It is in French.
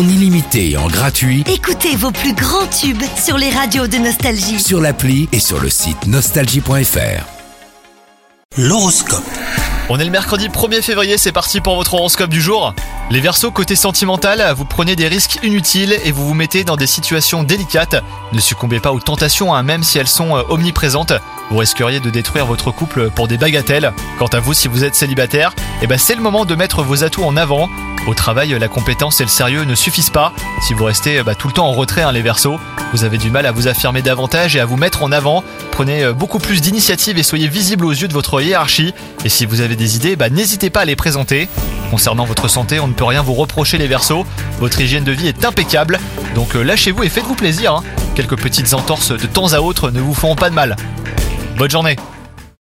en illimité et en gratuit Écoutez vos plus grands tubes sur les radios de Nostalgie. sur l'appli et sur le site nostalgie.fr. L'horoscope. On est le mercredi 1er février, c'est parti pour votre horoscope du jour. Les Verseaux, côté sentimental, vous prenez des risques inutiles et vous vous mettez dans des situations délicates. Ne succombez pas aux tentations, hein, même si elles sont euh, omniprésentes. Vous risqueriez de détruire votre couple pour des bagatelles. Quant à vous, si vous êtes célibataire, eh ben c'est le moment de mettre vos atouts en avant. Au travail, la compétence et le sérieux ne suffisent pas. Si vous restez bah, tout le temps en retrait, hein, les Verseaux, vous avez du mal à vous affirmer davantage et à vous mettre en avant. Prenez euh, beaucoup plus d'initiative et soyez visible aux yeux de votre hiérarchie. Et si vous avez des idées, bah, n'hésitez pas à les présenter. Concernant votre santé, on ne peut rien vous reprocher les Verseaux. Votre hygiène de vie est impeccable. Donc euh, lâchez-vous et faites-vous plaisir. hein. Quelques petites entorses de temps à autre ne vous feront pas de mal. Bonne journée